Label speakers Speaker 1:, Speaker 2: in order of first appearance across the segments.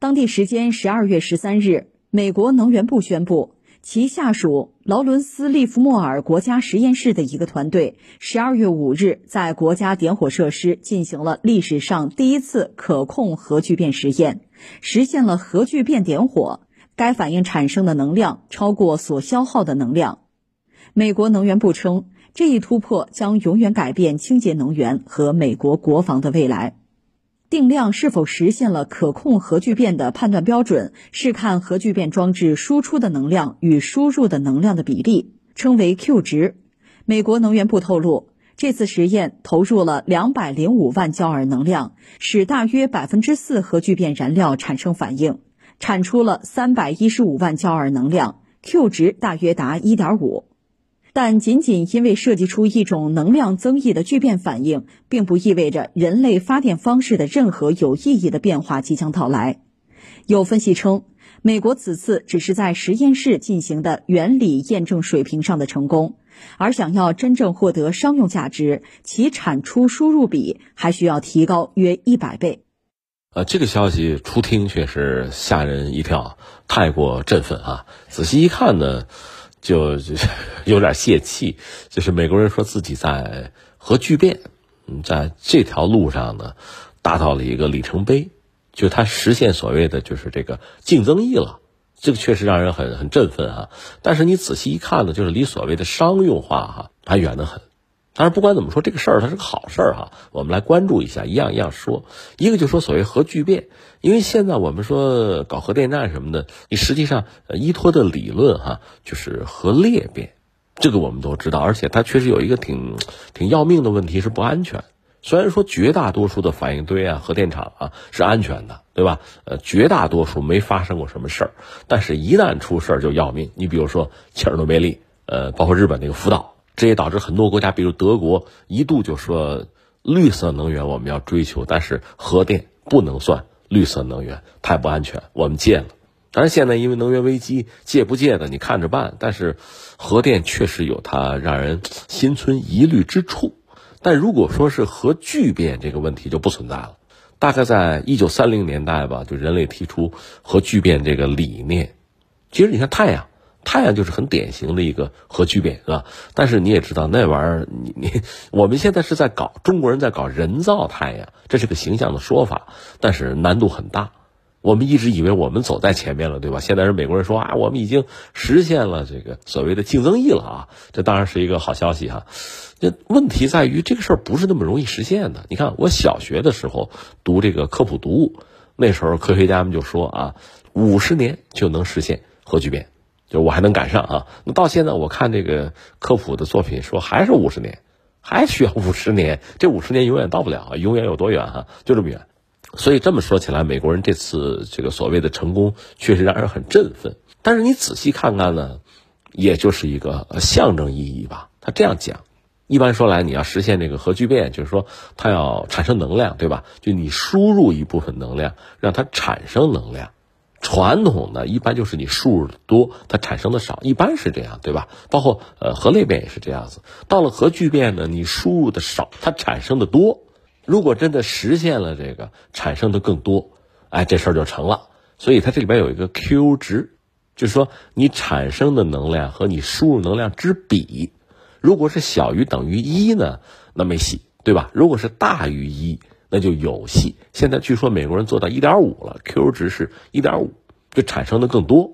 Speaker 1: 当地时间十二月十三日，美国能源部宣布，其下属劳伦斯利弗莫尔国家实验室的一个团队，十二月五日在国家点火设施进行了历史上第一次可控核聚变实验，实现了核聚变点火。该反应产生的能量超过所消耗的能量。美国能源部称，这一突破将永远改变清洁能源和美国国防的未来。定量是否实现了可控核聚变的判断标准是看核聚变装置输出的能量与输入的能量的比例，称为 Q 值。美国能源部透露，这次实验投入了两百零五万焦耳能量，使大约百分之四核聚变燃料产生反应，产出了三百一十五万焦耳能量，Q 值大约达一点五。但仅仅因为设计出一种能量增益的聚变反应，并不意味着人类发电方式的任何有意义的变化即将到来。有分析称，美国此次只是在实验室进行的原理验证水平上的成功，而想要真正获得商用价值，其产出输入比还需要提高约一百倍。
Speaker 2: 呃，这个消息初听却是吓人一跳，太过振奋啊！仔细一看呢。就就 有点泄气，就是美国人说自己在核聚变，嗯在这条路上呢，达到了一个里程碑，就他实现所谓的就是这个净增益了，这个确实让人很很振奋啊。但是你仔细一看呢，就是离所谓的商用化哈还远得很。但是不管怎么说，这个事儿它是个好事儿哈，我们来关注一下，一样一样说。一个就说所谓核聚变，因为现在我们说搞核电站什么的，你实际上依托的理论哈就是核裂变，这个我们都知道，而且它确实有一个挺挺要命的问题是不安全。虽然说绝大多数的反应堆啊、核电厂啊是安全的，对吧？呃，绝大多数没发生过什么事儿，但是一旦出事儿就要命。你比如说切尔诺贝利，呃，包括日本那个福岛。这也导致很多国家，比如德国，一度就说绿色能源我们要追求，但是核电不能算绿色能源，太不安全，我们戒了。当然，现在因为能源危机，戒不戒的你看着办。但是核电确实有它让人心存疑虑之处。但如果说是核聚变这个问题就不存在了。大概在一九三零年代吧，就人类提出核聚变这个理念。其实你看太阳。太阳就是很典型的一个核聚变，是吧？但是你也知道，那玩意儿，你你，我们现在是在搞中国人在搞人造太阳，这是个形象的说法，但是难度很大。我们一直以为我们走在前面了，对吧？现在是美国人说啊，我们已经实现了这个所谓的竞争力了啊，这当然是一个好消息哈。这问题在于这个事儿不是那么容易实现的。你看，我小学的时候读这个科普读物，那时候科学家们就说啊，五十年就能实现核聚变。就我还能赶上啊？那到现在我看这个科普的作品说还是五十年，还需要五十年，这五十年永远到不了，永远有多远哈？就这么远。所以这么说起来，美国人这次这个所谓的成功确实让人很振奋。但是你仔细看看呢，也就是一个象征意义吧。他这样讲，一般说来，你要实现这个核聚变，就是说它要产生能量，对吧？就你输入一部分能量，让它产生能量。传统的一般就是你输入的多，它产生的少，一般是这样，对吧？包括呃核裂变也是这样子。到了核聚变呢，你输入的少，它产生的多。如果真的实现了这个产生的更多，哎，这事儿就成了。所以它这里边有一个 Q 值，就是说你产生的能量和你输入能量之比，如果是小于等于一呢，那没戏，对吧？如果是大于一。那就有戏。现在据说美国人做到一点五了，Q 值是一点五，就产生的更多，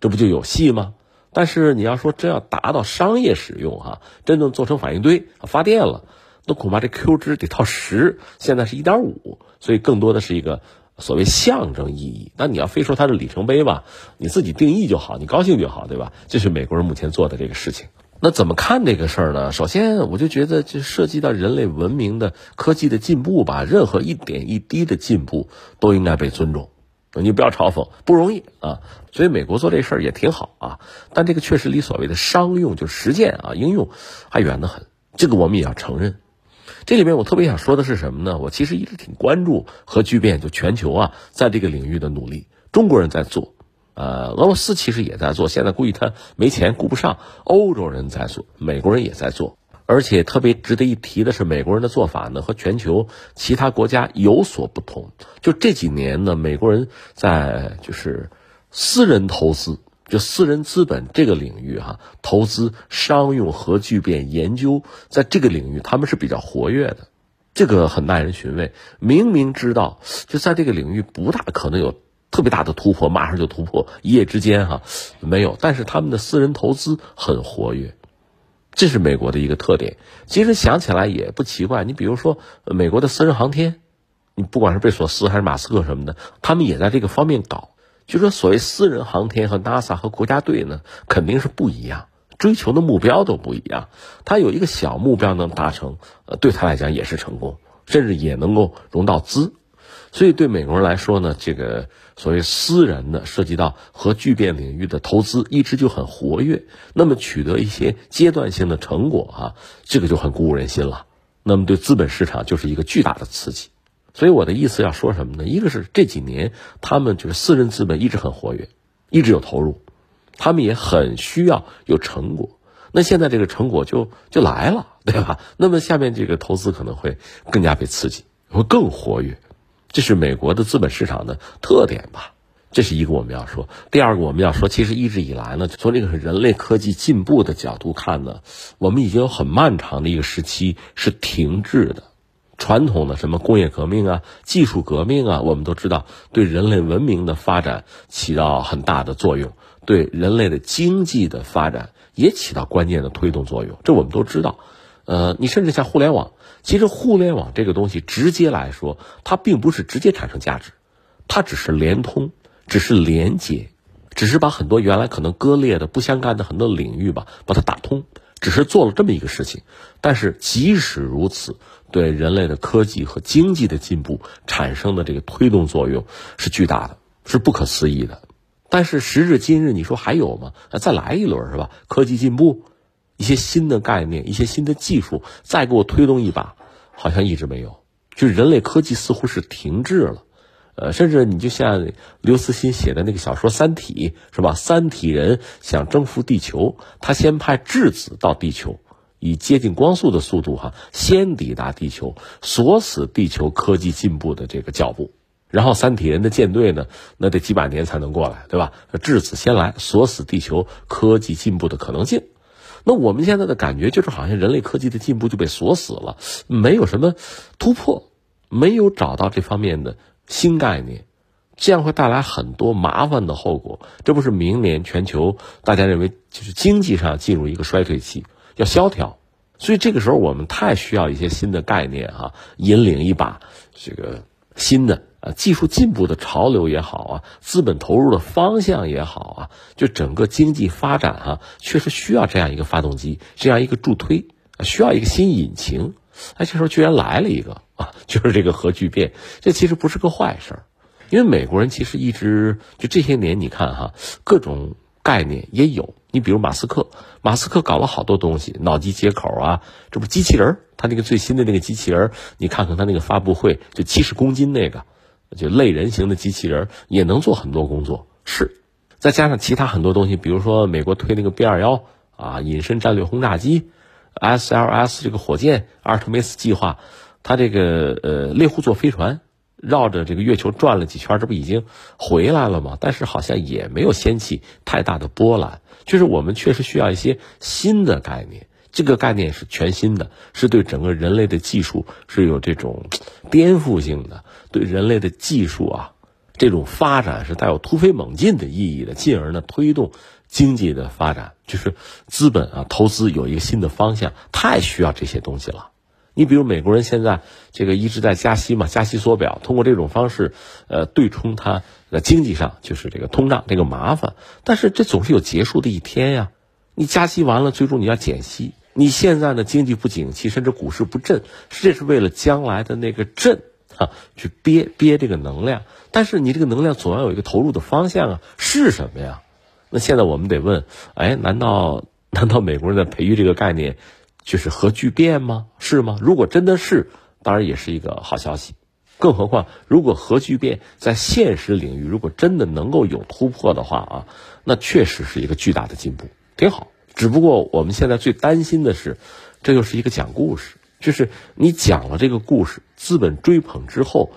Speaker 2: 这不就有戏吗？但是你要说真要达到商业使用哈，真正做成反应堆发电了，那恐怕这 Q 值得到十。现在是一点五，所以更多的是一个所谓象征意义。那你要非说它是里程碑吧，你自己定义就好，你高兴就好，对吧？这是美国人目前做的这个事情。那怎么看这个事儿呢？首先，我就觉得这涉及到人类文明的科技的进步吧，任何一点一滴的进步都应该被尊重。你不要嘲讽，不容易啊。所以美国做这事儿也挺好啊，但这个确实离所谓的商用就实践啊应用还远得很。这个我们也要承认。这里面我特别想说的是什么呢？我其实一直挺关注核聚变，就全球啊在这个领域的努力，中国人在做。呃，俄罗斯其实也在做，现在估计他没钱顾不上。欧洲人在做，美国人也在做。而且特别值得一提的是，美国人的做法呢和全球其他国家有所不同。就这几年呢，美国人在就是私人投资，就私人资本这个领域哈，投资商用核聚变研究，在这个领域他们是比较活跃的，这个很耐人寻味。明明知道就在这个领域不大可能有特别大的突破，马上就突破，一夜之间哈没有，但是他们的私人投资很活跃。这是美国的一个特点，其实想起来也不奇怪。你比如说，美国的私人航天，你不管是贝索斯还是马斯克什么的，他们也在这个方面搞。就说所谓私人航天和 NASA 和国家队呢，肯定是不一样，追求的目标都不一样。他有一个小目标能达成，呃，对他来讲也是成功，甚至也能够融到资。所以对美国人来说呢，这个所谓私人的涉及到核聚变领域的投资一直就很活跃。那么取得一些阶段性的成果啊，这个就很鼓舞人心了。那么对资本市场就是一个巨大的刺激。所以我的意思要说什么呢？一个是这几年他们就是私人资本一直很活跃，一直有投入，他们也很需要有成果。那现在这个成果就就来了，对吧？那么下面这个投资可能会更加被刺激，会更活跃。这是美国的资本市场的特点吧，这是一个我们要说。第二个我们要说，其实一直以来呢，从这个人类科技进步的角度看呢，我们已经有很漫长的一个时期是停滞的。传统的什么工业革命啊、技术革命啊，我们都知道对人类文明的发展起到很大的作用，对人类的经济的发展也起到关键的推动作用。这我们都知道。呃，你甚至像互联网。其实互联网这个东西，直接来说，它并不是直接产生价值，它只是连通，只是连接，只是把很多原来可能割裂的、不相干的很多领域吧，把它打通，只是做了这么一个事情。但是即使如此，对人类的科技和经济的进步产生的这个推动作用是巨大的，是不可思议的。但是时至今日，你说还有吗？再来一轮是吧？科技进步。一些新的概念，一些新的技术，再给我推动一把，好像一直没有。就人类科技似乎是停滞了，呃，甚至你就像刘慈欣写的那个小说《三体》，是吧？三体人想征服地球，他先派质子到地球，以接近光速的速度，哈，先抵达地球，锁死地球科技进步的这个脚步。然后三体人的舰队呢，那得几百年才能过来，对吧？质子先来，锁死地球科技进步的可能性。那我们现在的感觉就是，好像人类科技的进步就被锁死了，没有什么突破，没有找到这方面的新概念，这样会带来很多麻烦的后果。这不是明年全球大家认为就是经济上进入一个衰退期，要萧条，所以这个时候我们太需要一些新的概念啊，引领一把这个新的。啊，技术进步的潮流也好啊，资本投入的方向也好啊，就整个经济发展哈，确实需要这样一个发动机，这样一个助推，需要一个新引擎。哎，这时候居然来了一个啊，就是这个核聚变，这其实不是个坏事儿，因为美国人其实一直就这些年，你看哈，各种概念也有。你比如马斯克，马斯克搞了好多东西，脑机接口啊，这不机器人他那个最新的那个机器人你看看他那个发布会，就七十公斤那个。就类人型的机器人也能做很多工作，是，再加上其他很多东西，比如说美国推那个 B 二幺啊，隐身战略轰炸机，SLS 这个火箭，阿尔特梅斯计划，它这个呃猎户座飞船绕着这个月球转了几圈，这不已经回来了吗？但是好像也没有掀起太大的波澜，就是我们确实需要一些新的概念。这个概念是全新的，是对整个人类的技术是有这种 颠覆性的，对人类的技术啊这种发展是带有突飞猛进的意义的，进而呢推动经济的发展，就是资本啊投资有一个新的方向，太需要这些东西了。你比如美国人现在这个一直在加息嘛，加息缩表，通过这种方式呃对冲它的经济上就是这个通胀这个麻烦，但是这总是有结束的一天呀。你加息完了，最终你要减息。你现在呢，经济不景气，甚至股市不振，这是为了将来的那个振啊，去憋憋这个能量。但是你这个能量总要有一个投入的方向啊，是什么呀？那现在我们得问，哎，难道 难道美国人在培育这个概念，就是核聚变吗？是吗？如果真的是，当然也是一个好消息。更何况，如果核聚变在现实领域如果真的能够有突破的话啊，那确实是一个巨大的进步，挺好。只不过我们现在最担心的是，这又是一个讲故事，就是你讲了这个故事，资本追捧之后，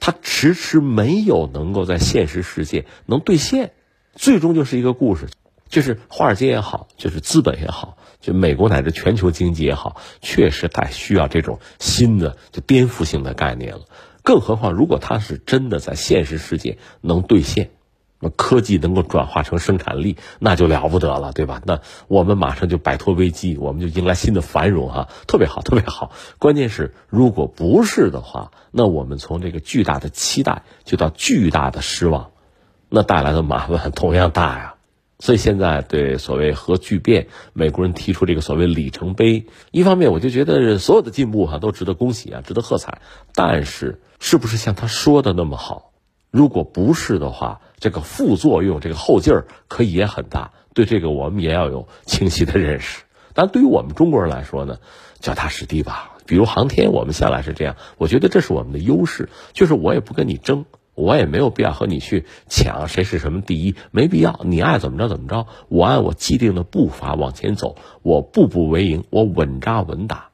Speaker 2: 它迟迟没有能够在现实世界能兑现，最终就是一个故事，就是华尔街也好，就是资本也好，就美国乃至全球经济也好，确实太需要这种新的就颠覆性的概念了。更何况，如果它是真的在现实世界能兑现。那科技能够转化成生产力，那就了不得了，对吧？那我们马上就摆脱危机，我们就迎来新的繁荣哈，特别好，特别好。关键是，如果不是的话，那我们从这个巨大的期待，就到巨大的失望，那带来的麻烦同样大呀。所以现在对所谓核聚变，美国人提出这个所谓里程碑，一方面我就觉得所有的进步哈都值得恭喜啊，值得喝彩。但是，是不是像他说的那么好？如果不是的话，这个副作用，这个后劲儿可以也很大。对这个，我们也要有清晰的认识。但对于我们中国人来说呢，脚踏实地吧。比如航天，我们向来是这样，我觉得这是我们的优势。就是我也不跟你争，我也没有必要和你去抢谁是什么第一，没必要。你爱怎么着怎么着，我按我既定的步伐往前走，我步步为营，我稳扎稳打，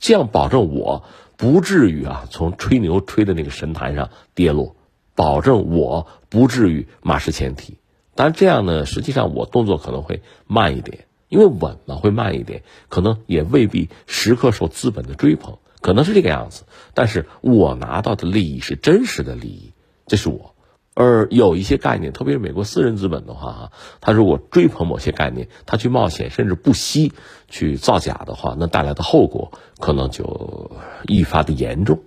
Speaker 2: 这样保证我不至于啊从吹牛吹的那个神坛上跌落。保证我不至于马失前蹄，但这样呢，实际上我动作可能会慢一点，因为稳嘛会慢一点，可能也未必时刻受资本的追捧，可能是这个样子。但是我拿到的利益是真实的利益，这是我。而有一些概念，特别是美国私人资本的话，哈，他如果追捧某些概念，他去冒险，甚至不惜去造假的话，那带来的后果可能就愈发的严重。